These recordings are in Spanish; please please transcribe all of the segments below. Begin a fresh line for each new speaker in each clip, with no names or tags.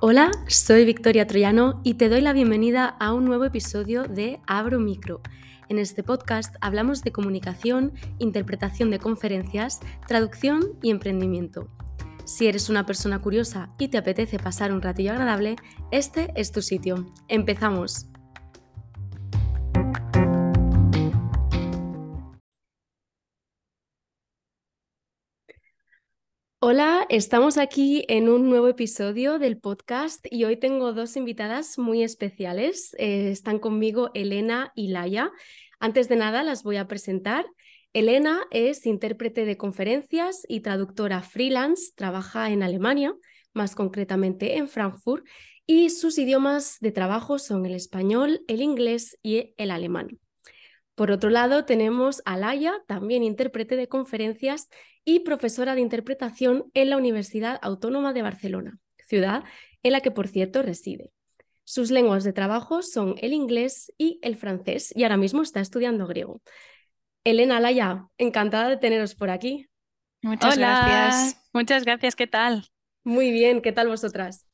Hola, soy Victoria Troyano y te doy la bienvenida a un nuevo episodio de Abro Micro. En este podcast hablamos de comunicación, interpretación de conferencias, traducción y emprendimiento. Si eres una persona curiosa y te apetece pasar un ratillo agradable, este es tu sitio. Empezamos. Hola, estamos aquí en un nuevo episodio del podcast y hoy tengo dos invitadas muy especiales. Eh, están conmigo Elena y Laia. Antes de nada, las voy a presentar. Elena es intérprete de conferencias y traductora freelance, trabaja en Alemania, más concretamente en Frankfurt, y sus idiomas de trabajo son el español, el inglés y el alemán. Por otro lado, tenemos a Laia, también intérprete de conferencias y profesora de interpretación en la Universidad Autónoma de Barcelona, ciudad en la que, por cierto, reside. Sus lenguas de trabajo son el inglés y el francés y ahora mismo está estudiando griego. Elena Laia, encantada de teneros por aquí.
Muchas gracias. Muchas gracias, ¿qué tal?
Muy bien, ¿qué tal vosotras?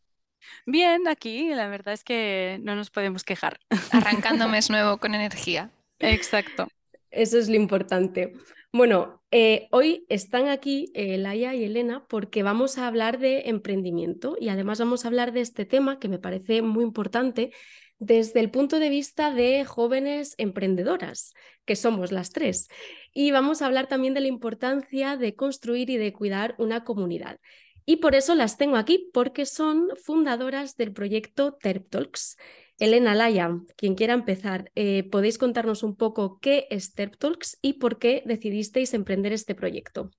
Bien, aquí la verdad es que no nos podemos quejar.
Arrancando mes nuevo con energía.
Exacto.
Eso es lo importante. Bueno, eh, hoy están aquí eh, Laia y Elena porque vamos a hablar de emprendimiento y además vamos a hablar de este tema que me parece muy importante desde el punto de vista de jóvenes emprendedoras, que somos las tres. Y vamos a hablar también de la importancia de construir y de cuidar una comunidad. Y por eso las tengo aquí, porque son fundadoras del proyecto Terp Talks. Elena Laya, quien quiera empezar, eh, ¿podéis contarnos un poco qué es Terp Talks y por qué decidisteis emprender este proyecto?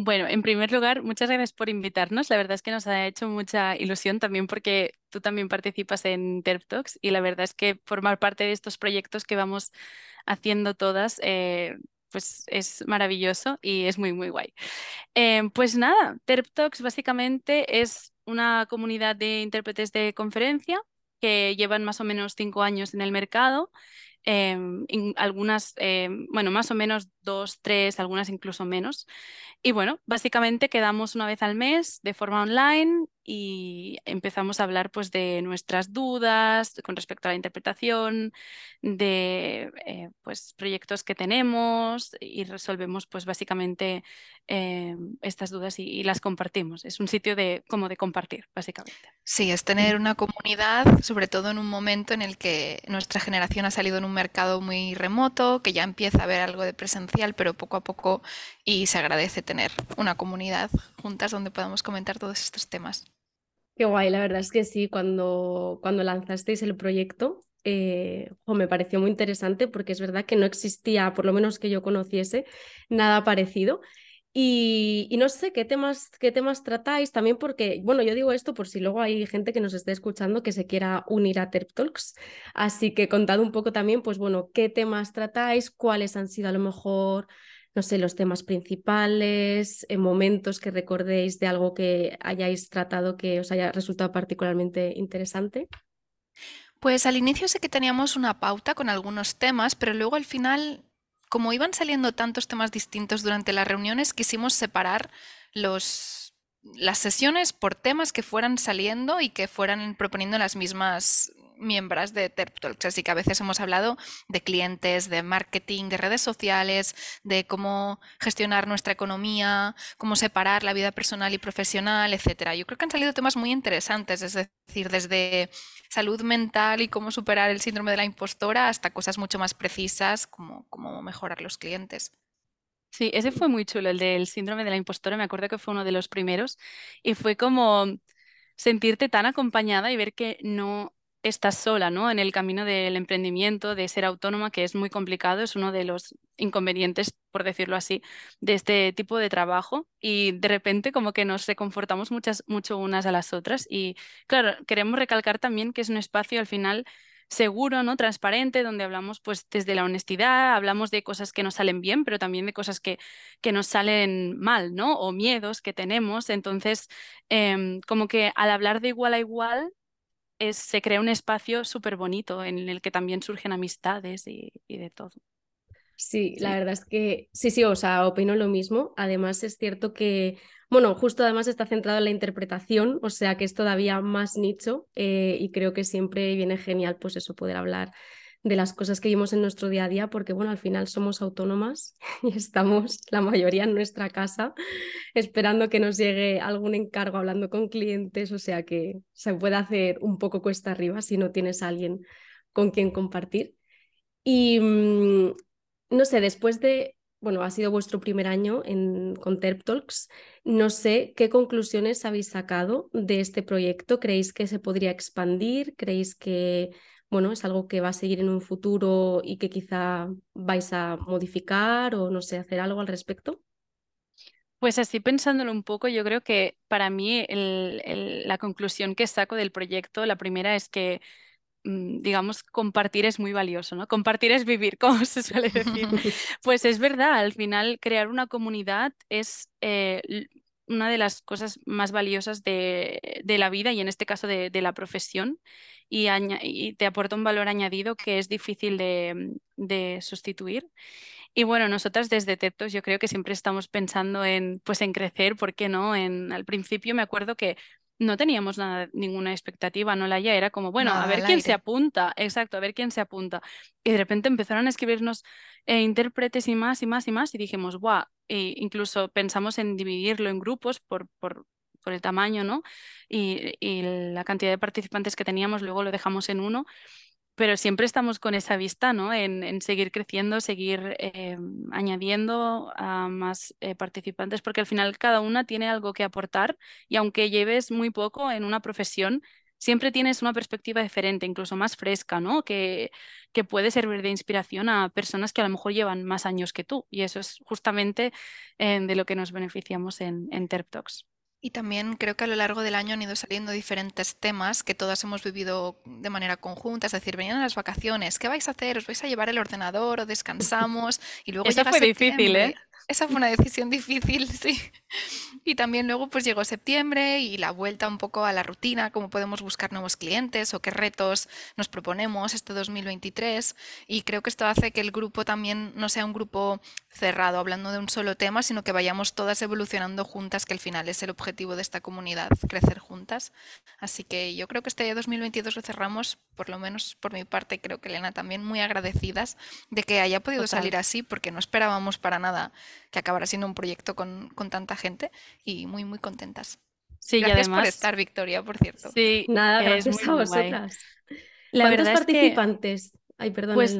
Bueno, en primer lugar, muchas gracias por invitarnos. La verdad es que nos ha hecho mucha ilusión también porque tú también participas en Terp Talks y la verdad es que formar parte de estos proyectos que vamos haciendo todas, eh, pues es maravilloso y es muy, muy guay. Eh, pues nada, Terp Talks básicamente es una comunidad de intérpretes de conferencia que llevan más o menos cinco años en el mercado. Em, algunas, em, bueno, más o menos dos, tres, algunas incluso menos. Y bueno, básicamente quedamos una vez al mes de forma online y empezamos a hablar pues de nuestras dudas con respecto a la interpretación, de eh, pues proyectos que tenemos y resolvemos pues básicamente eh, estas dudas y, las compartimos. Es un sitio de como de compartir, básicamente.
Sí, es tener una comunidad, sobre todo en un momento en el que nuestra generación ha salido en un mercado muy remoto, que ya empieza a haber algo de presencial, pero poco a poco y se agradece tener una comunidad juntas donde podamos comentar todos estos temas.
Qué guay, la verdad es que sí, cuando, cuando lanzasteis el proyecto, eh, me pareció muy interesante porque es verdad que no existía, por lo menos que yo conociese, nada parecido. Y, no sé qué temas, qué temas tratáis también porque, bueno, yo digo esto por si luego hay gente que nos esté escuchando que se quiera unir a Terp Talks. Así que contad un poco también, pues bueno, qué temas tratáis, cuáles han sido a lo mejor no sé, los temas principales, en momentos que recordéis de algo que hayáis tratado que os haya resultado particularmente interesante?
Pues al inicio sé que teníamos una pauta con algunos temas, pero luego al final, como iban saliendo tantos temas distintos durante las reuniones, quisimos separar los, las sesiones por temas que fueran saliendo y que fueran proponiendo las mismas miembros de TerpTalks, así que a veces hemos hablado de clientes, de marketing, de redes sociales, de cómo gestionar nuestra economía, cómo separar la vida personal y profesional, etcétera. Yo creo que han salido temas muy interesantes, es decir, desde salud mental y cómo superar el síndrome de la impostora hasta cosas mucho más precisas como cómo mejorar los clientes.
Sí, ese fue muy chulo, el del síndrome de la impostora, me acuerdo que fue uno de los primeros y fue como sentirte tan acompañada y ver que no estás sola, ¿no? En el camino del emprendimiento, de ser autónoma, que es muy complicado, es uno de los inconvenientes, por decirlo así, de este tipo de trabajo. Y de repente como que nos reconfortamos muchas, mucho unas a las otras. Y claro, queremos recalcar también que es un espacio al final seguro, ¿no? Transparente, donde hablamos pues desde la honestidad, hablamos de cosas que nos salen bien, pero también de cosas que, que nos salen mal, ¿no? O miedos que tenemos. Entonces, em, como que al hablar de igual a igual, se crea un espacio súper bonito en el que también surgen amistades y, de todo.
Sí, la verdad es que sí, sí, o sea, opino lo mismo. Además, es cierto que Bueno, justo además está centrado en la interpretación, o sea que es todavía más nicho eh, y creo que siempre viene genial pues eso, poder hablar de las cosas que vimos en nuestro día a día, porque bueno, al final somos autónomas y estamos la mayoría en nuestra casa esperando que nos llegue algún encargo hablando con clientes, o sea que se puede hacer un poco cuesta arriba si no tienes a alguien con quien compartir. Y mm, no sé, después de, bueno, ha sido vuestro primer año en, con Terp Talks, no sé qué conclusiones habéis sacado de este proyecto. ¿Creéis que se podría expandir? ¿Creéis que bueno, es algo que va a seguir en un futuro y que quizá vais a modificar o no sé, hacer algo al respecto?
Pues así pensándolo un poco, yo creo que para mí la conclusión que saco del proyecto, la primera es que, mm, digamos, compartir es muy valioso, ¿no? Compartir es vivir, como se suele decir. Pues es verdad, al final crear una comunidad es eh, una de las cosas más valiosas de, la vida y en este caso de, la profesión y, te aporta un valor añadido que es difícil de, sustituir. Y bueno, nosotras desde Tetos yo creo que siempre estamos pensando en, pues en crecer, ¿por qué no? En, al principio me acuerdo que no teníamos nada, ninguna expectativa, ¿no? La ya era como, bueno, a ver quién se apunta, exacto, a ver quién se apunta. Y de repente empezaron a escribirnos eh, intérpretes y más y más y más y dijimos, guau, e incluso pensamos en dividirlo en grupos por, por, por el tamaño, ¿no? Y, y, la cantidad de participantes que teníamos, luego lo dejamos en uno pero siempre estamos con esa vista, ¿no? En, seguir creciendo, seguir eh, añadiendo a más eh, participantes, porque al final cada una tiene algo que aportar y aunque lleves muy poco en una profesión, siempre tienes una perspectiva diferente, incluso más fresca, ¿no? Que, puede servir de inspiración a personas que a lo mejor llevan más años que tú y eso es justamente eh, de lo que nos beneficiamos en, en Terp Talks.
Y también creo que a lo largo del año han ido saliendo diferentes temas que todas hemos vivido de manera conjunta, es decir, venían las vacaciones, ¿qué vais a hacer? ¿Os vais a llevar el ordenador o descansamos?
Y luego Eso fue difícil, ¿eh?
Esa fue una decisión difícil, sí. Y también luego pues llegó septiembre y la vuelta un poco a la rutina, cómo podemos buscar nuevos clientes o qué retos nos proponemos este 2023. Y creo que esto hace que el grupo también no sea un grupo cerrado, hablando de un solo tema, sino que vayamos todas evolucionando juntas, que al final es el objetivo de esta comunidad, crecer juntas. Así que yo creo que este 2022 lo cerramos, por lo menos por mi parte, creo que Elena también muy agradecidas de que haya podido salir así, porque no esperábamos para nada que acabara siendo un proyecto con, tanta gente y muy, muy contentas.
Sí,
gracias
además,
por estar, Victoria, por cierto.
Sí, nada, gracias a vosotras. La verdad participantes? Ay, perdón, pues,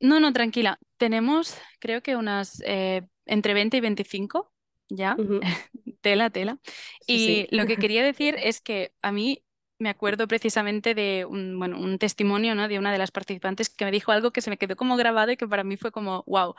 No, no, tranquila. Tenemos, creo que unas eh, entre 20 y 25 ya. tela, tela. y lo que quería decir es que a mí me acuerdo precisamente de un, bueno, un testimonio ¿no? de una de las participantes que me dijo algo que se me quedó como grabado y que para mí fue como, wow.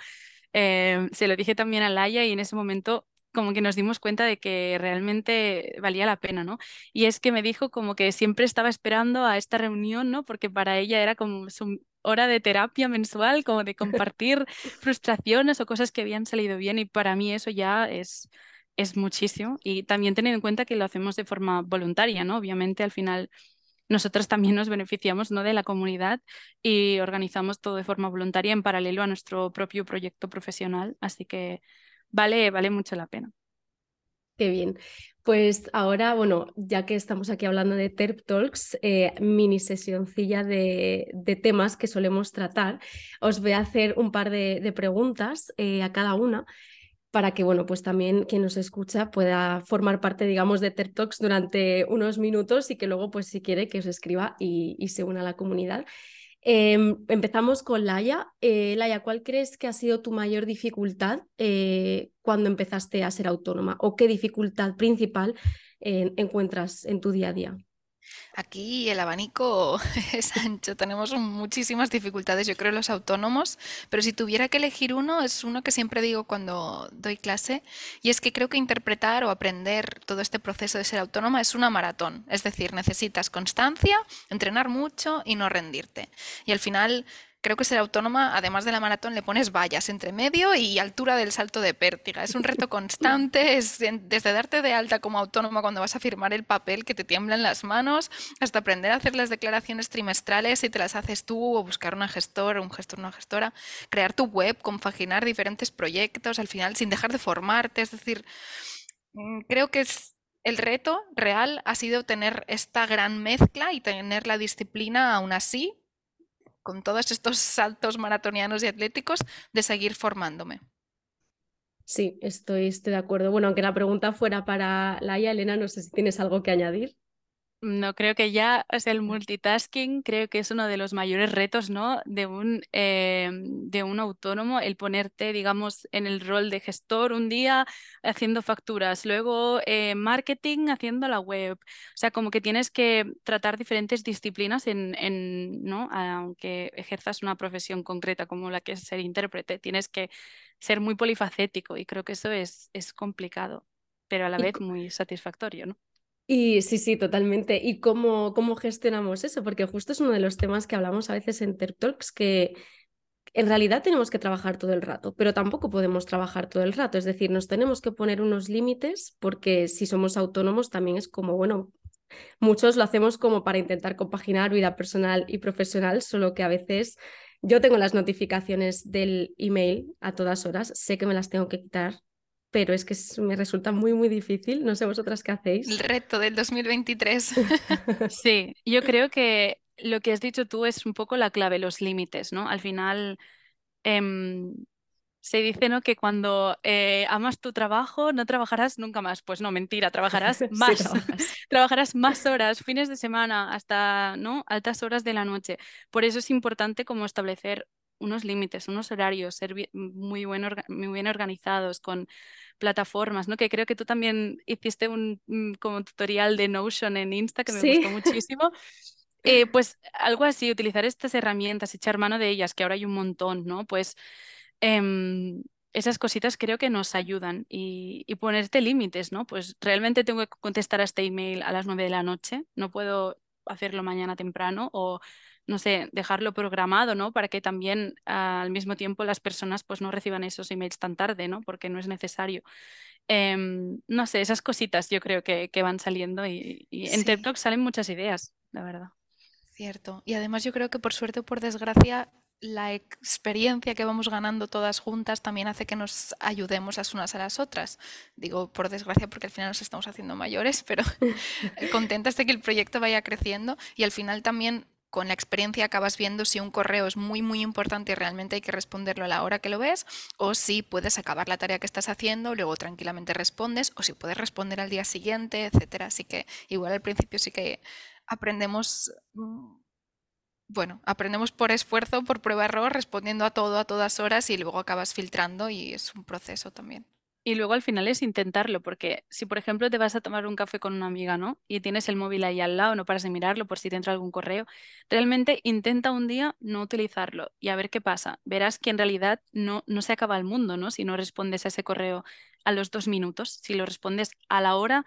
Em, se lo dije también a Laia y en ese momento como que nos dimos cuenta de que realmente valía la pena, ¿no? Y es que me dijo como que siempre estaba esperando a esta reunión, ¿no? Porque para ella era como su hora de terapia mensual, como de compartir frustraciones o cosas que habían salido bien y para mí eso ya es, es muchísimo. Y también tener en cuenta que lo hacemos de forma voluntaria, ¿no? Obviamente al final nosotros también nos beneficiamos ¿no? de la comunidad y organizamos todo de forma voluntaria en paralelo a nuestro propio proyecto profesional, así que vale, vale mucho la pena.
Qué bien. Pues ahora, bueno, ya que estamos aquí hablando de TERP Talks, eh, mini sesioncilla de, de, temas que solemos tratar, os voy a hacer un par de, preguntas eh, a cada una para que, bueno, pues también quien nos escucha pueda formar parte, digamos, de TED Talks durante unos minutos y que luego, pues si quiere, que os escriba y, se una a la comunidad. Em, empezamos con Laia. Eh, Laia, ¿cuál crees que ha sido tu mayor dificultad eh, cuando empezaste a ser autónoma? ¿O qué dificultad principal eh, encuentras en tu día a día?
Aquí el abanico es ancho, tenemos muchísimas dificultades, yo creo, los autónomos, pero si tuviera que elegir uno, es uno que siempre digo cuando doy clase, y es que creo que interpretar o aprender todo este proceso de ser autónoma es una maratón, es decir, necesitas constancia, entrenar mucho y no rendirte. Y al final Creo que ser autónoma, además de la maratón, le pones vallas entre medio y altura del salto de pértiga. Es un reto constante, es desde darte de alta como autónoma cuando vas a firmar el papel que te tiemblan las manos, hasta aprender a hacer las declaraciones trimestrales si te las haces tú o buscar una gestora, un gestor, una gestora, crear tu web, compaginar diferentes proyectos, al final sin dejar de formarte, es decir, mm, creo que es el reto real ha sido tener esta gran mezcla y tener la disciplina aún así, con todos estos saltos maratonianos y atléticos, de seguir formándome.
Sí, estoy, estoy de acuerdo. Bueno, aunque la pregunta fuera para Laia, Elena, no sé si tienes algo que añadir.
No, creo que ya es el multitasking, creo que es uno de los mayores retos, ¿no? De un, eh, de un autónomo, el ponerte, digamos, en el rol de gestor un día haciendo facturas, luego eh, marketing haciendo la web. O sea, como que tienes que tratar diferentes disciplinas en, en, ¿no? Aunque ejerzas una profesión concreta como la que es ser intérprete, tienes que ser muy polifacético y creo que eso es, es complicado, pero a la vez muy satisfactorio, ¿no?
Y sí, sí, totalmente. ¿Y cómo, cómo gestionamos eso? Porque justo es uno de los temas que hablamos a veces en TED Talks, que en realidad tenemos que trabajar todo el rato, pero tampoco podemos trabajar todo el rato. Es decir, nos tenemos que poner unos límites porque si somos autónomos también es como, bueno, muchos lo hacemos como para intentar compaginar vida personal y profesional, solo que a veces yo tengo las notificaciones del email a todas horas, sé que me las tengo que quitar pero es que me resulta muy, muy difícil. No sé vosotras qué hacéis.
El reto del 2023.
sí, yo creo que lo que has dicho tú es un poco la clave, los límites, ¿no? Al final em, se dice, ¿no? Que cuando eh, amas tu trabajo no trabajarás nunca más. Pues no, mentira, trabajarás más. trabajarás más horas, fines de semana, hasta, ¿no? Altas horas de la noche. Por eso es importante como establecer unos límites, unos horarios, ser muy, muy bien organizados con plataformas, ¿no? Que creo que tú también hiciste un mm, como tutorial de Notion en Insta que me gustó muchísimo. Eh, pues algo así, utilizar estas herramientas, echar mano de ellas, que ahora hay un montón, ¿no? Pues em, esas cositas creo que nos ayudan y, y ponerte límites, ¿no? Pues realmente tengo que contestar a este email a las nueve de la noche, no puedo hacerlo mañana temprano o no sé, dejarlo programado, ¿no? Para que también al mismo tiempo las personas pues no reciban esos emails tan tarde, ¿no? Porque no es necesario. Em, no sé, esas cositas yo creo que, que van saliendo y, en TikTok salen muchas ideas, la verdad.
Cierto. Y además yo creo que por suerte o por desgracia la experiencia que vamos ganando todas juntas también hace que nos ayudemos las unas a las otras. Digo, por desgracia, porque al final nos estamos haciendo mayores, pero contentas de que el proyecto vaya creciendo y al final también con la experiencia acabas viendo si un correo es muy, muy importante y realmente hay que responderlo a la hora que lo ves, o si puedes acabar la tarea que estás haciendo, luego tranquilamente respondes, o si puedes responder al día siguiente, etcétera. Así que igual al principio sí que aprendemos, mm, bueno, aprendemos por esfuerzo, por prueba-error, respondiendo a todo a todas horas y luego acabas filtrando y es un proceso también.
Y luego al final es intentarlo, porque si por ejemplo te vas a tomar un café con una amiga, ¿no? Y tienes el móvil ahí al lado, no paras de mirarlo por si te entra algún correo, realmente intenta un día no utilizarlo y a ver qué pasa. Verás que en realidad no, no se acaba el mundo, ¿no? Si no respondes a ese correo a los dos minutos, si lo respondes a la hora,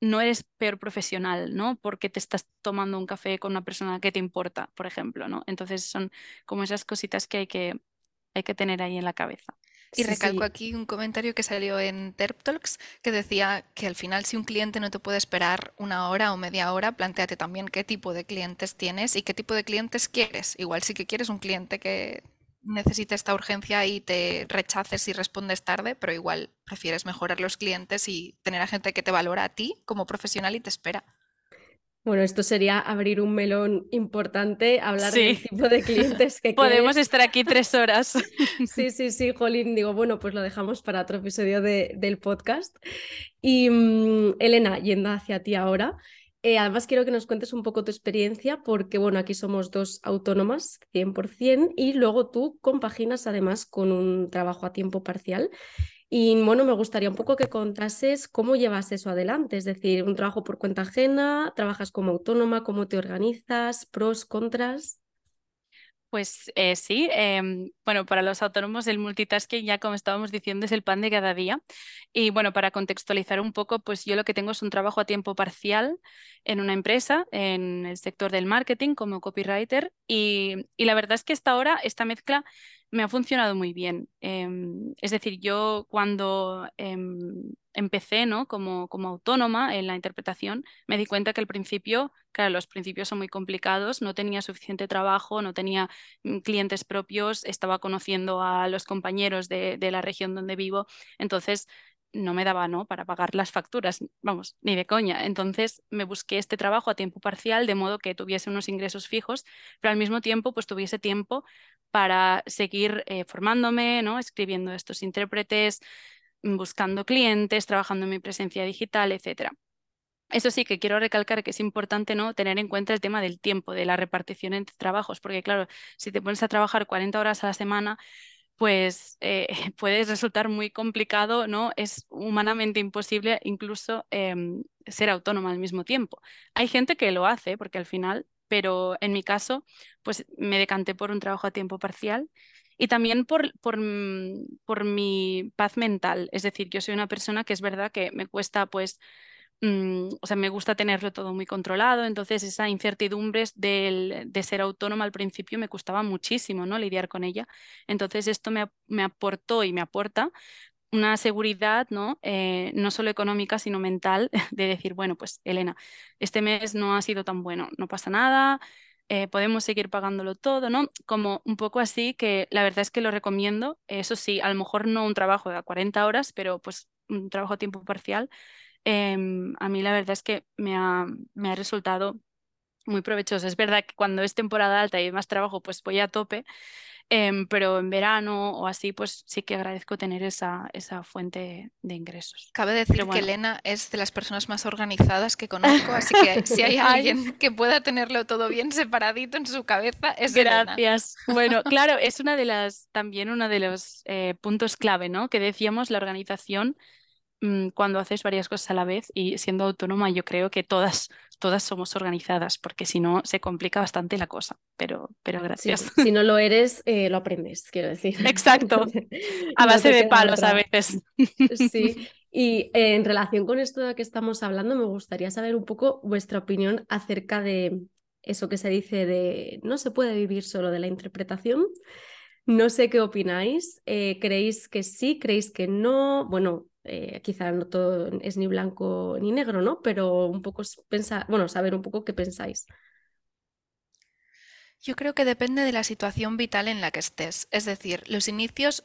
no eres peor profesional, ¿no? Porque te estás tomando un café con una persona que te importa, por ejemplo, ¿no? Entonces son como esas cositas que hay que, hay que tener ahí en la cabeza.
Y recalco aquí un comentario que salió en Terp Talks que decía que al final si un cliente no te puede esperar una hora o media hora, planteate también qué tipo de clientes tienes y qué tipo de clientes quieres. Igual sí que quieres un cliente que necesite esta urgencia y te rechaces y respondes tarde, pero igual prefieres mejorar los clientes y tener a gente que te valora a ti como profesional y te espera.
Bueno, esto sería abrir un melón importante, hablar del tipo de clientes que
Podemos estar aquí tres horas.
sí, sí, sí, Jolín, digo, bueno, pues lo dejamos para otro episodio de, del podcast. Y mm, Elena, yendo hacia ti ahora, eh, además quiero que nos cuentes un poco tu experiencia porque, bueno, aquí somos dos autónomas 100% y luego tú compaginas además con un trabajo a tiempo parcial. Y bueno, me gustaría un poco que contases cómo llevas eso adelante, es decir, un trabajo por cuenta ajena, trabajas como autónoma, cómo te organizas, pros, contras.
Pues eh, sí, em, bueno, para los autónomos el multitasking ya como estábamos diciendo es el pan de cada día. Y bueno, para contextualizar un poco, pues yo lo que tengo es un trabajo a tiempo parcial en una empresa, en el sector del marketing como copywriter. Y, y la verdad es que hasta ahora esta mezcla me ha funcionado muy bien. Em, es decir, yo cuando em, empecé ¿no? como, como autónoma en la interpretación, me di cuenta que al principio, claro, los principios son muy complicados, no tenía suficiente trabajo, no tenía mm, clientes propios, estaba conociendo a los compañeros de, de la región donde vivo. Entonces, no me daba ¿no? para pagar las facturas, vamos, ni de coña. Entonces me busqué este trabajo a tiempo parcial, de modo que tuviese unos ingresos fijos, pero al mismo tiempo pues tuviese tiempo para seguir eh, formándome, ¿no? escribiendo estos intérpretes, buscando clientes, trabajando en mi presencia digital, etcétera. Eso sí que quiero recalcar que es importante ¿no? tener en cuenta el tema del tiempo, de la repartición entre trabajos, porque claro, si te pones a trabajar 40 horas a la semana, pues eh, puede resultar muy complicado, ¿no? Es humanamente imposible incluso em, ser autónoma al mismo tiempo. Hay gente que lo hace, porque al final, pero en mi caso, pues me decanté por un trabajo a tiempo parcial y también por, por, mm, por mi paz mental. Es decir, yo soy una persona que es verdad que me cuesta, pues, Mm, o sea, me gusta tenerlo todo muy controlado, entonces esa incertidumbre del, de ser autónoma al principio me costaba muchísimo, ¿no? Lidiar con ella. Entonces esto me, me aportó y me aporta una seguridad, ¿no? Eh, no solo económica, sino mental, de decir, bueno, pues Elena, este mes no ha sido tan bueno, no pasa nada, eh, podemos seguir pagándolo todo, ¿no? Como un poco así, que la verdad es que lo recomiendo, eso sí, a lo mejor no un trabajo de 40 horas, pero pues un trabajo a tiempo parcial Em, a mí la verdad es que me ha, me ha resultado muy provechoso. Es verdad que cuando es temporada alta y hay más trabajo, pues voy a tope, em, pero en verano o así, pues sí que agradezco tener esa, esa fuente de ingresos.
Cabe decir que Elena es de las personas más organizadas que conozco, así que si hay alguien que pueda tenerlo todo bien separadito en su cabeza, es
Gracias. Bueno, claro, es una de las, también uno de los eh, puntos clave, ¿no? Que decíamos, la organización cuando haces varias cosas a la vez y siendo autónoma yo creo que todas, todas somos organizadas porque si no se complica bastante la cosa, pero, pero gracias.
si no lo eres, eh, lo aprendes, quiero decir.
Exacto, a base de palos a veces.
Sí, y eh, en relación con esto de que estamos hablando, me gustaría saber un poco vuestra opinión acerca de eso que se dice de no se puede vivir solo de la interpretación. No sé qué opináis. Eh, ¿Creéis que sí? ¿Creéis que no? Bueno, eh, quizá no todo es ni blanco ni negro, ¿no? Pero un poco pensar, bueno, saber un poco qué pensáis.
Yo creo que depende de la situación vital en la que estés. Es decir, los inicios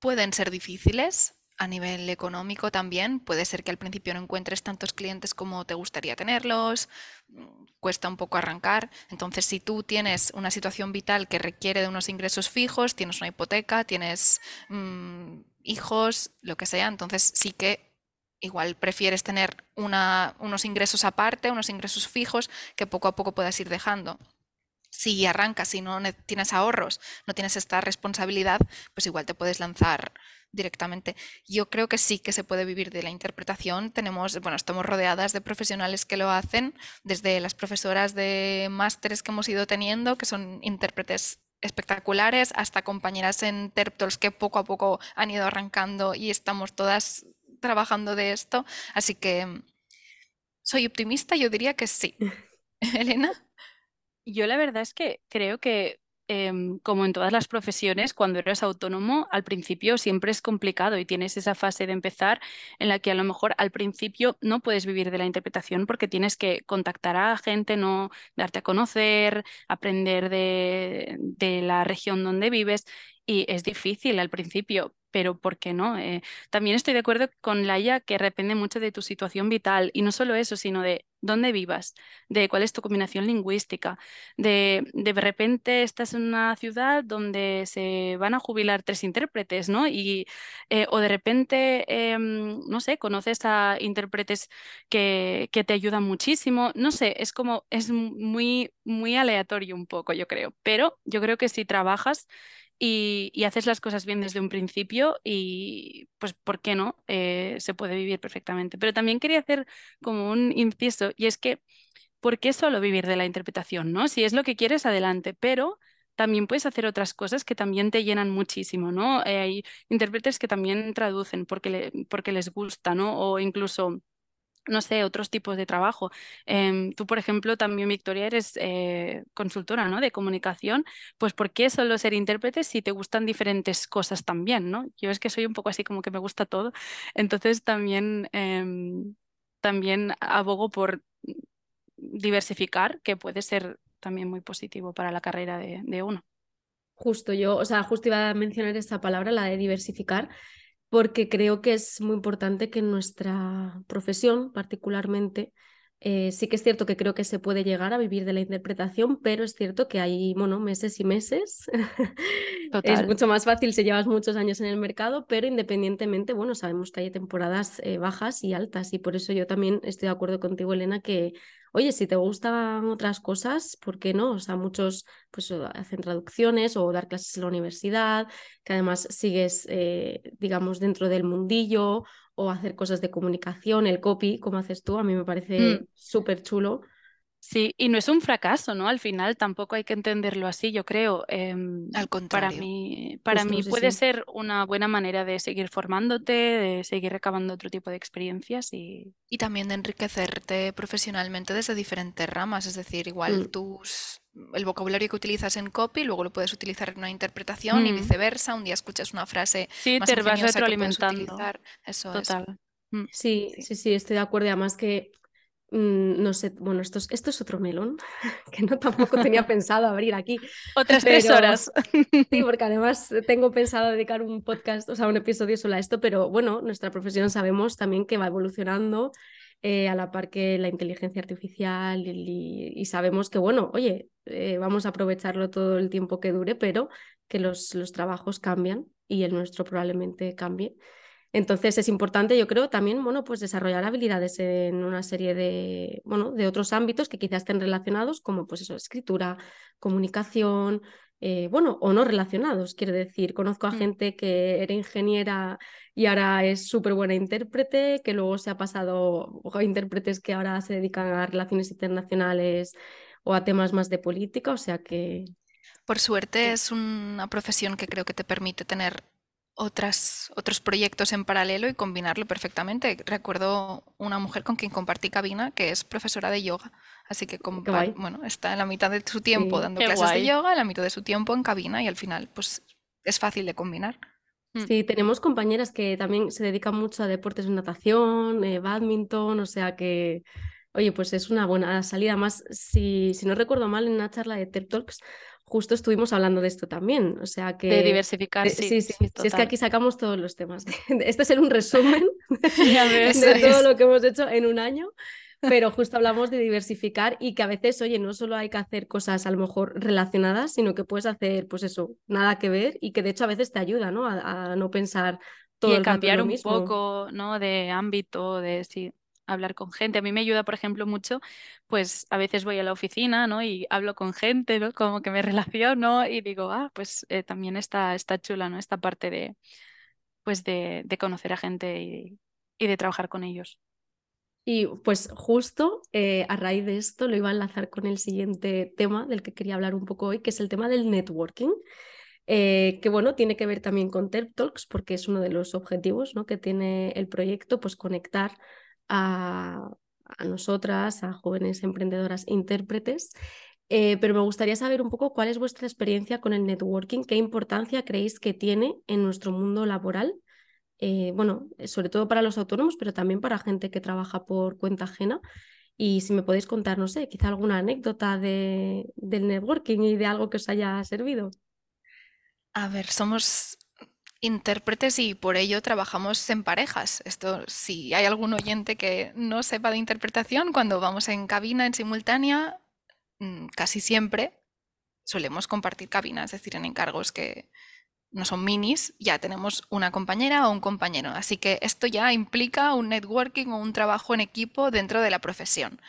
pueden ser difíciles, a nivel económico también. Puede ser que al principio no encuentres tantos clientes como te gustaría tenerlos, mm, cuesta un poco arrancar. Entonces, si tú tienes una situación vital que requiere de unos ingresos fijos, tienes una hipoteca, tienes mm, hijos, lo que sea, entonces sí que igual prefieres tener unos ingresos aparte, unos ingresos fijos que poco a poco puedas ir dejando si arrancas y no tienes ahorros, no tienes esta responsabilidad, pues igual te puedes lanzar directamente. Yo creo que sí que se puede vivir de la interpretación. Tenemos, bueno, estamos rodeadas de profesionales que lo hacen, desde las profesoras de másteres que hemos ido teniendo, que son intérpretes espectaculares, hasta compañeras en Terptols que poco a poco han ido arrancando y estamos todas trabajando de esto. Así que soy optimista, yo diría que sí. Elena.
Yo la verdad es que creo que Em, como en todas las profesiones, cuando eres autónomo, al principio siempre es complicado y tienes esa fase de empezar en la que a lo mejor al principio no puedes vivir de la interpretación porque tienes que contactar a gente, no darte a conocer, aprender de, de la región donde vives y es difícil al principio, pero ¿por qué no? Eh, también estoy de acuerdo con Laia que depende mucho de tu situación vital y no solo eso, sino de dónde vivas, de cuál es tu combinación lingüística, de de repente estás en una ciudad donde se van a jubilar tres intérpretes, ¿no? Y, eh, o de repente, em, no sé, conoces a intérpretes que, que te ayudan muchísimo, no sé, es como, es muy, muy aleatorio un poco, yo creo, pero yo creo que si trabajas y, haces las cosas bien desde un principio y pues, ¿por qué no? Eh, se puede vivir perfectamente. Pero también quería hacer como un inciso y es que, ¿por qué solo vivir de la interpretación? ¿no? Si es lo que quieres, adelante, pero también puedes hacer otras cosas que también te llenan muchísimo, ¿no? Eh, hay intérpretes que también traducen porque, porque les gusta, ¿no? O incluso no sé, otros tipos de trabajo. Em, tú, por ejemplo, también, Victoria, eres eh, consultora, ¿no? De comunicación. Pues, ¿por qué solo ser intérprete si te gustan diferentes cosas también, ¿no? Yo es que soy un poco así como que me gusta todo. Entonces, también, em, también abogo por diversificar, que puede ser también muy positivo para la carrera de, de uno.
Justo yo, o sea, justo iba a mencionar esa palabra, la de diversificar, porque creo que es muy importante que en nuestra profesión particularmente eh, sí que es cierto que creo que se puede llegar a vivir de la interpretación, pero es cierto que hay bueno, meses y meses. es mucho más fácil si llevas muchos años en el mercado, pero independientemente, bueno, sabemos que hay temporadas eh, bajas y altas y por eso yo también estoy de acuerdo contigo, Elena, que, oye, si te gustan otras cosas, ¿por qué no? O sea, muchos pues hacen traducciones o dar clases en la universidad, que además sigues, eh, digamos, dentro del mundillo o hacer cosas de comunicación, el copy, como haces tú, a mí me parece mm. súper chulo.
Sí, y no es un fracaso, ¿no? Al final tampoco hay que entenderlo así, yo creo.
Em, Al contrario.
Para mí, para mí puede ser una buena manera de seguir formándote, de seguir recabando otro tipo de experiencias y...
Y también de enriquecerte profesionalmente desde diferentes ramas, es decir, igual mm. tus el vocabulario que utilizas en copy, luego lo puedes utilizar en una interpretación y mm. viceversa. Un día escuchas una frase
sí,
más
te vas retroalimentando.
Eso
Total.
Mm. Sí, sí, sí, estoy de acuerdo. Además que no sé, bueno, esto es, esto es otro melón que no tampoco tenía pensado abrir aquí.
Otras tres horas.
Sí, porque además tengo pensado dedicar un podcast, o sea, un episodio solo a esto, pero bueno, nuestra profesión sabemos también que va evolucionando eh, a la par que la inteligencia artificial y, sabemos que, bueno, oye, eh, vamos a aprovecharlo todo el tiempo que dure, pero que los, los trabajos cambian y el nuestro probablemente cambie. Entonces es importante, yo creo, también, bueno, pues desarrollar habilidades en una serie de, bueno, de otros ámbitos que quizás estén relacionados, como pues eso, escritura, comunicación, eh, bueno, o no relacionados. Quiero decir, conozco a mm. gente que era ingeniera y ahora es súper buena intérprete, que luego se ha pasado a intérpretes que ahora se dedican a relaciones internacionales o a temas más de política, o sea que...
Por suerte es una profesión que creo que te permite tener otras, otros proyectos en paralelo y combinarlo perfectamente. Recuerdo una mujer con quien compartí cabina que es profesora de yoga, así que bueno, está en la mitad de su tiempo dando clases de yoga, en la mitad de su tiempo en cabina y al final pues es fácil de combinar.
Mm. Sí, tenemos compañeras que también se dedican mucho a deportes de natación, eh, badminton, o sea que, oye, pues es una buena salida. Más, si, si no recuerdo mal, en una charla de TED Talks justo estuvimos hablando de esto también. O sea que.
De diversificar,
sí. Sí, sí. es que aquí sacamos todos los temas. Este es un resumen de todo lo que hemos hecho en un año. Pero justo hablamos de diversificar y que a veces, oye, no solo hay que hacer cosas a lo mejor relacionadas, sino que puedes hacer, pues eso, nada que ver y que de hecho a veces te ayuda, ¿no? A, no pensar todo y el
cambiar un
mismo.
poco, ¿no? De ámbito, de sí hablar con gente. A mí me ayuda, por ejemplo, mucho, pues a veces voy a la oficina, ¿no? Y hablo con gente, ¿no? Como que me relaciono y digo, ah, pues eh, también está, está chula, ¿no? Esta parte de, pues de, conocer a gente y, de trabajar con ellos.
Y pues justo eh, a raíz de esto lo iba a enlazar con el siguiente tema del que quería hablar un poco hoy, que es el tema del networking. Eh, que bueno, tiene que ver también con TED Talks porque es uno de los objetivos ¿no? que tiene el proyecto, pues conectar a, nosotras, a jóvenes emprendedoras intérpretes. Eh, pero me gustaría saber un poco cuál es vuestra experiencia con el networking, qué importancia creéis que tiene en nuestro mundo laboral, eh, bueno, sobre todo para los autónomos, pero también para gente que trabaja por cuenta ajena. Y si me podéis contar, no sé, quizá alguna anécdota de, del networking y de algo que os haya servido.
A ver, somos intérpretes y por ello trabajamos en parejas. Esto, si hay algún oyente que no sepa de interpretación, cuando vamos en cabina en simultánea, mm, casi siempre solemos compartir cabina, es decir, en encargos que no son minis, ya tenemos una compañera o un compañero. Así que esto ya implica un networking o un trabajo en equipo dentro de la profesión.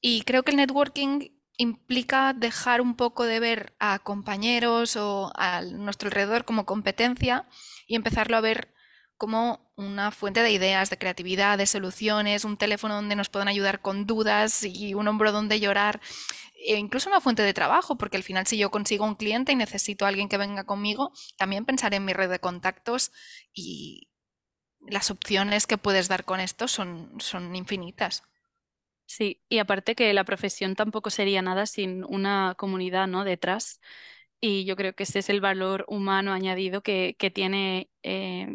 Y creo que el networking implica dejar un poco de ver a compañeros o a nuestro alrededor como competencia y empezarlo a ver como una fuente de ideas, de creatividad, de soluciones, un teléfono donde nos puedan ayudar con dudas y un hombro donde llorar, e incluso una fuente de trabajo, porque al final si yo consigo un cliente y necesito a alguien que venga conmigo, también pensaré en mi red de contactos y las opciones que puedes dar con esto son, son infinitas.
Sí, y aparte que la profesión tampoco sería nada sin una comunidad, ¿no? Detrás. Y yo creo que ese es el valor humano añadido que, que tiene eh,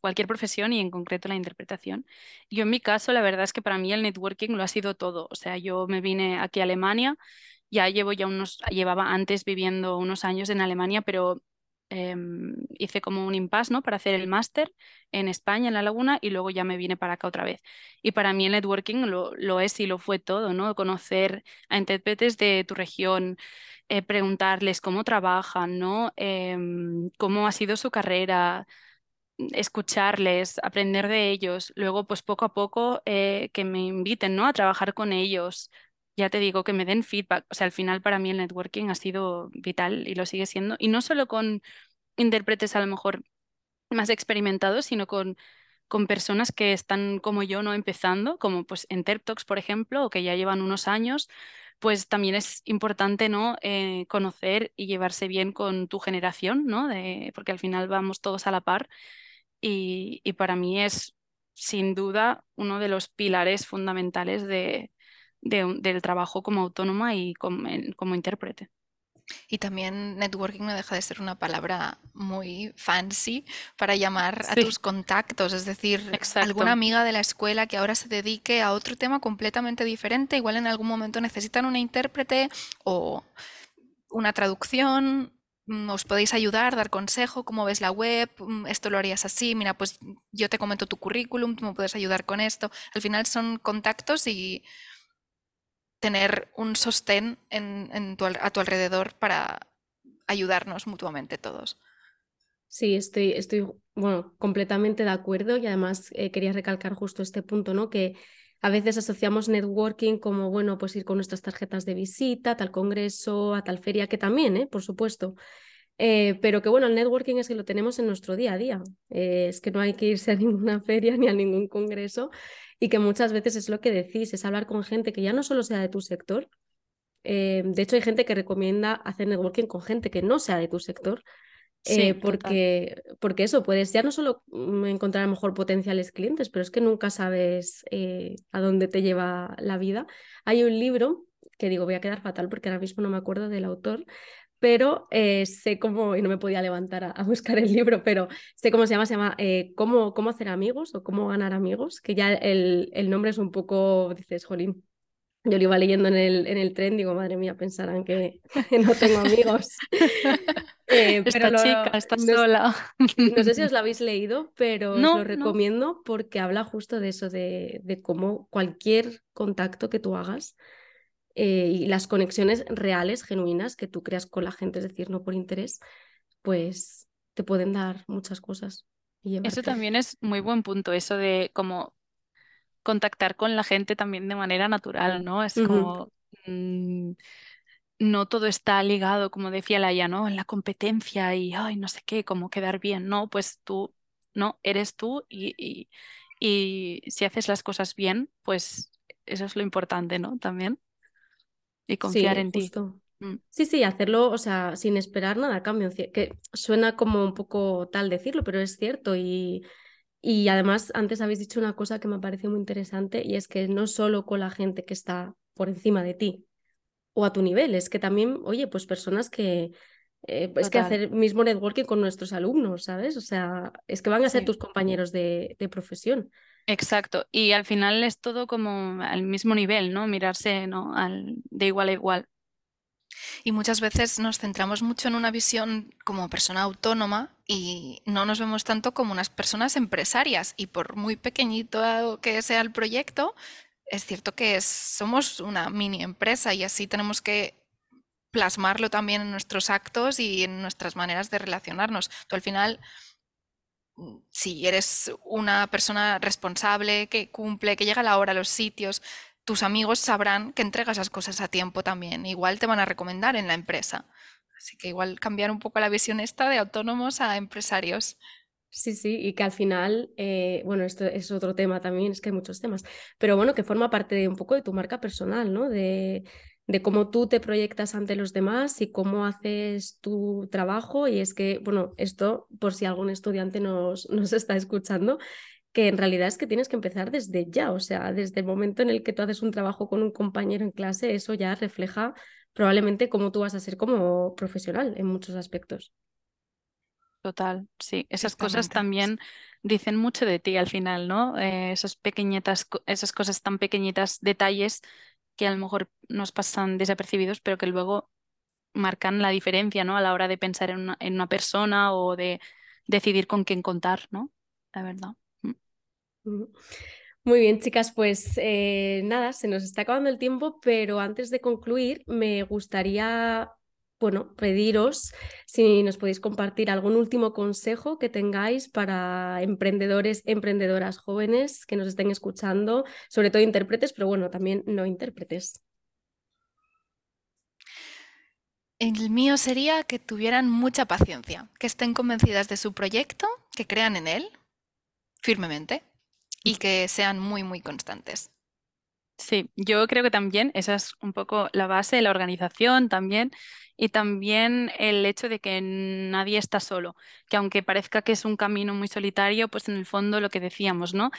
cualquier profesión y en concreto la interpretación. Yo en mi caso, la verdad es que para mí el networking lo ha sido todo. O sea, yo me vine aquí a Alemania, ya llevo ya unos, llevaba antes viviendo unos años en Alemania, pero em, hice como un impasse ¿no? para hacer el máster en España, en La Laguna, y luego ya me vine para acá otra vez. Y para mí el networking lo, lo es y lo fue todo, ¿no? Conocer a intérpretes de tu región, eh, preguntarles cómo trabajan, ¿no? Em, cómo ha sido su carrera, escucharles, aprender de ellos, luego pues poco a poco eh, que me inviten, ¿no? A trabajar con ellos. Ya te digo, que me den feedback. O sea, al final para mí el networking ha sido vital y lo sigue siendo. Y no solo con intérpretes a lo mejor más experimentados, sino con, con personas que están como yo, ¿no? Empezando, como pues en TERPTOX, por ejemplo, o que ya llevan unos años, pues también es importante, ¿no? Eh, conocer y llevarse bien con tu generación, ¿no? De, porque al final vamos todos a la par y, y para mí es sin duda uno de los pilares fundamentales de, de, del trabajo como autónoma y como, como intérprete.
Y también networking no deja de ser una palabra muy fancy para llamar a tus contactos, es decir, alguna amiga de la escuela que ahora se dedique a otro tema completamente diferente, igual en algún momento necesitan una intérprete o una traducción, mm, os podéis ayudar, dar consejo, cómo ves la web, mm, esto lo harías así, mira, pues yo te comento tu currículum, tú me puedes ayudar con esto. Al final son contactos y tener un sostén a tu alrededor para ayudarnos mutuamente todos.
Sí, estoy, estoy bueno, completamente de acuerdo y además eh, quería recalcar justo este punto, ¿no? Que a veces asociamos networking como, bueno, pues ir con nuestras tarjetas de visita, tal congreso, a tal feria, que también, ¿eh? por supuesto. Eh, pero que bueno, el networking es que lo tenemos en nuestro día a día. Es que no hay que irse a ninguna feria ni a ningún congreso y que muchas veces es lo que decís, es hablar con gente que ya no solo sea de tu sector. Eh, de hecho, hay gente que recomienda hacer networking con gente que no sea de tu sector. porque, porque eso, puedes ya no solo mm, encontrar a lo mejor potenciales clientes, pero es que nunca sabes a dónde te lleva la vida. Hay un libro que digo, voy a quedar fatal porque ahora mismo no me acuerdo del autor, pero eh, sé cómo, y no me podía levantar a, buscar el libro, pero sé cómo se llama, se llama eh, cómo, cómo hacer amigos o cómo ganar amigos, que ya el, el nombre es un poco, dices, jolín, yo lo iba leyendo en el, en el tren, digo, madre mía, pensarán que, no tengo amigos.
Eh, pero Esta chica está sola.
No sé si os lo habéis leído, pero os lo recomiendo porque habla justo de eso, de, de cómo cualquier contacto que tú hagas eh, y las conexiones reales, genuinas que tú creas con la gente, es decir, no por interés, pues te pueden dar muchas cosas.
eso también es muy buen punto, eso de como contactar con la gente también de manera natural, ¿no? Es como... Mm, no todo está ligado, como decía Laia, ¿no? En la competencia y, ay, no sé qué, cómo quedar bien, ¿no? Pues tú, no, eres tú y, y, y si haces las cosas bien, pues eso es lo importante, ¿no? También y confiar en ti.
Mm. Sí, sí, hacerlo, o sea, sin esperar nada a cambio, que suena como un poco tal decirlo, pero es cierto y, y además antes habéis dicho una cosa que me parecido muy interesante y es que no solo con la gente que está por encima de ti o a tu nivel, es que también, oye, pues personas que, eh, es que hacer mismo networking con nuestros alumnos, ¿sabes? O sea, es que van a ser tus compañeros de, de profesión.
Exacto, y al final es todo como al mismo nivel, ¿no? Mirarse, ¿no? Al, de igual a igual.
Y muchas veces nos centramos mucho en una visión como persona autónoma y no nos vemos tanto como unas personas empresarias. Y por muy pequeñito que sea el proyecto, es cierto que somos una mini empresa y así tenemos que plasmarlo también en nuestros actos y en nuestras maneras de relacionarnos. Tú al final si eres una persona responsable, que cumple, que llega a la hora a los sitios, tus amigos sabrán que entregas las cosas a tiempo también. Igual te van a recomendar en la empresa. Así que igual cambiar un poco la visión esta de autónomos a empresarios.
Sí, sí, y que al final, eh, bueno, esto es otro tema también, es que hay muchos temas, pero bueno, que forma parte de un poco de tu marca personal, ¿no? De, de cómo tú te proyectas ante los demás y cómo haces tu trabajo. Y es que, bueno, esto, por si algún estudiante nos, nos está escuchando, que en realidad es que tienes que empezar desde ya, o sea, desde el momento en el que tú haces un trabajo con un compañero en clase, eso ya refleja probablemente cómo tú vas a ser como profesional en muchos aspectos.
Total, sí, esas cosas también dicen mucho de ti al final, ¿no? Eh, esas pequeñitas, esas cosas tan pequeñitas, detalles que a lo mejor nos pasan desapercibidos, pero que luego marcan la diferencia, ¿no? A la hora de pensar en una, en una persona o de decidir con quién contar, ¿no? La verdad.
Mm. Muy bien, chicas, pues eh, nada, se nos está acabando el tiempo, pero antes de concluir, me gustaría, bueno, pediros si nos podéis compartir algún último consejo que tengáis para emprendedores, emprendedoras jóvenes que nos estén escuchando, sobre todo intérpretes, pero bueno, también no intérpretes.
El mío sería que tuvieran mucha paciencia, que estén convencidas de su proyecto, que crean en él firmemente y que sean muy, muy constantes.
Sí, yo creo que también esa es un poco la base de la organización también y también el hecho de que nadie está solo, que aunque parezca que es un camino muy solitario, pues en el fondo lo que decíamos, ¿no?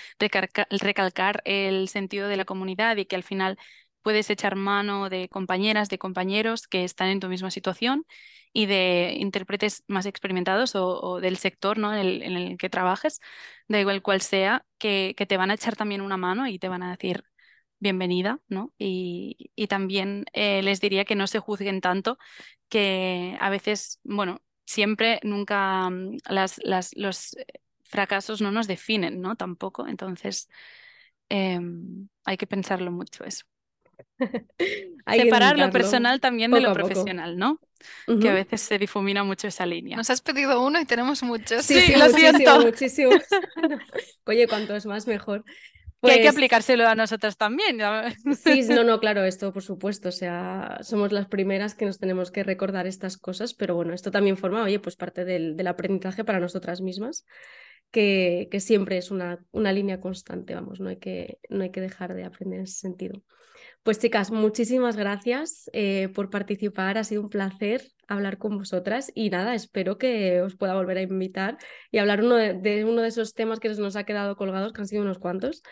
recalcar el sentido de la comunidad y que al final puedes echar mano de compañeras, de compañeros que están en tu misma situación y de intérpretes más experimentados o, del sector ¿no? en, el, que trabajes, da igual cual sea, que, te van a echar también una mano y te van a decir bienvenida, ¿no? Y, también eh, les diría que no se juzguen tanto, que a veces, bueno, siempre, nunca mm, las, los fracasos no nos definen, ¿no? Tampoco, entonces em, hay que pensarlo mucho eso. Separar lo personal también de lo profesional, ¿no? Que a veces se difumina mucho esa línea.
Nos has pedido uno y tenemos muchos.
Sí, sí, lo siento. Muchísimo. Oye, cuanto es más, mejor.
Que hay que pues aplicárselo a nosotras también.
Sí, no, no, claro, esto por supuesto. O sea, somos las primeras que nos tenemos que recordar estas cosas, pero bueno, esto también forma, oye, pues parte del, del aprendizaje para nosotras mismas. Que, que, siempre es una, una línea constante, vamos, no hay, que, no hay que dejar de aprender en ese sentido. Pues chicas, muchísimas gracias eh, por participar. Ha sido un placer hablar con vosotras y nada, espero que os pueda volver a invitar y hablar uno de, uno de esos temas que nos ha quedado colgados, que han sido unos cuantos.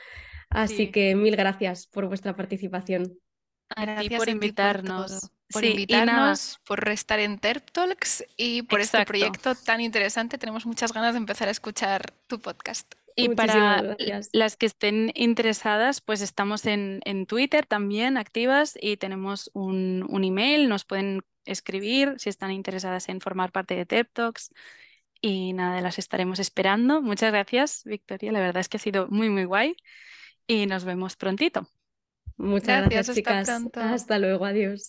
Así que mil gracias por vuestra participación.
Gracias por invitarnos.
Por, invitarnos, por estar en Terp Talks y por este proyecto tan interesante. Tenemos muchas ganas de empezar a escuchar tu podcast.
Y para las que estén interesadas, pues estamos en, Twitter también activas y tenemos un, email, nos pueden escribir si están interesadas en formar parte de TED Talks. Y nada, las estaremos esperando. Muchas gracias, Victoria. La verdad es que ha sido muy, muy guay. Y nos vemos prontito.
Muchas gracias, chicas. Hasta luego. Adiós.